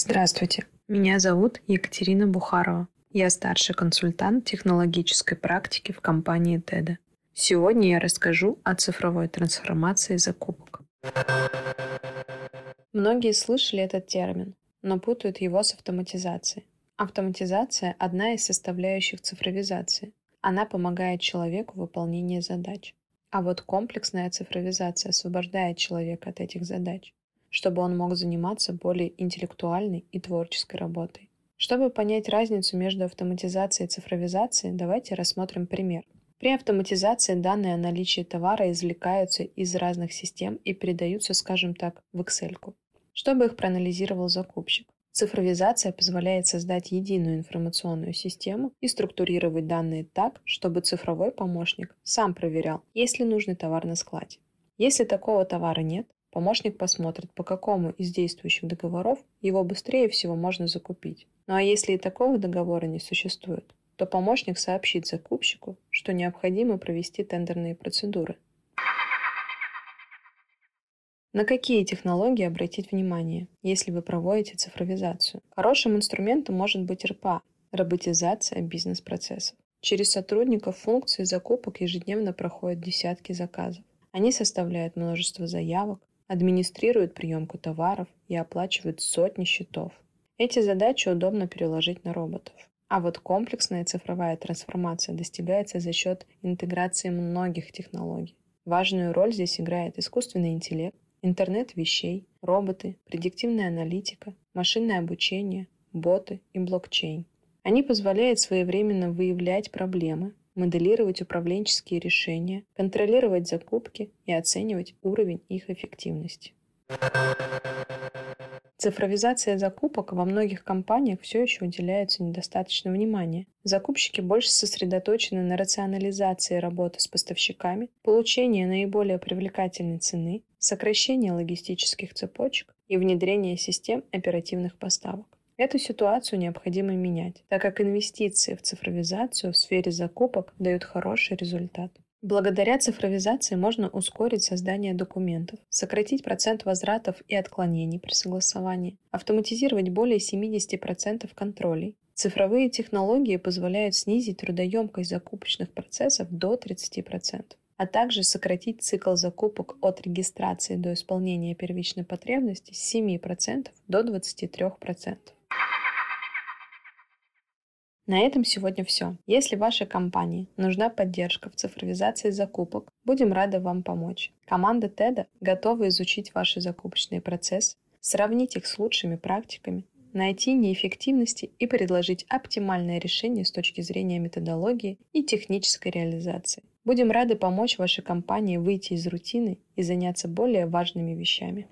Здравствуйте, меня зовут Екатерина Бухарова. Я старший консультант технологической практики в компании TED. Сегодня я расскажу о цифровой трансформации закупок. Многие слышали этот термин, но путают его с автоматизацией. Автоматизация – одна из составляющих цифровизации. Она помогает человеку в выполнении задач. А вот комплексная цифровизация освобождает человека от этих задач, чтобы он мог заниматься более интеллектуальной и творческой работой. Чтобы понять разницу между автоматизацией и цифровизацией, давайте рассмотрим пример. При автоматизации данные о наличии товара извлекаются из разных систем и передаются, скажем так, в Excel, чтобы их проанализировал закупщик. Цифровизация позволяет создать единую информационную систему и структурировать данные так, чтобы цифровой помощник сам проверял, есть ли нужный товар на складе. Если такого товара нет, помощник посмотрит, по какому из действующих договоров его быстрее всего можно закупить. Ну а если и такого договора не существует, то помощник сообщит закупщику, что необходимо провести тендерные процедуры – на какие технологии обратить внимание, если вы проводите цифровизацию? Хорошим инструментом может быть РПА – роботизация бизнес-процессов. Через сотрудников функции закупок ежедневно проходят десятки заказов. Они составляют множество заявок, администрируют приемку товаров и оплачивают сотни счетов. Эти задачи удобно переложить на роботов. А вот комплексная цифровая трансформация достигается за счет интеграции многих технологий. Важную роль здесь играет искусственный интеллект, интернет вещей, роботы, предиктивная аналитика, машинное обучение, боты и блокчейн. Они позволяют своевременно выявлять проблемы, моделировать управленческие решения, контролировать закупки и оценивать уровень их эффективности. Цифровизация закупок во многих компаниях все еще уделяется недостаточно внимания. Закупщики больше сосредоточены на рационализации работы с поставщиками, получении наиболее привлекательной цены, сокращении логистических цепочек и внедрении систем оперативных поставок. Эту ситуацию необходимо менять, так как инвестиции в цифровизацию в сфере закупок дают хороший результат. Благодаря цифровизации можно ускорить создание документов, сократить процент возвратов и отклонений при согласовании, автоматизировать более 70% контролей. Цифровые технологии позволяют снизить трудоемкость закупочных процессов до 30%, а также сократить цикл закупок от регистрации до исполнения первичной потребности с 7% до 23%. На этом сегодня все. Если вашей компании нужна поддержка в цифровизации закупок, будем рады вам помочь. Команда TED готова изучить ваши закупочные процессы, сравнить их с лучшими практиками, найти неэффективности и предложить оптимальное решение с точки зрения методологии и технической реализации. Будем рады помочь вашей компании выйти из рутины и заняться более важными вещами.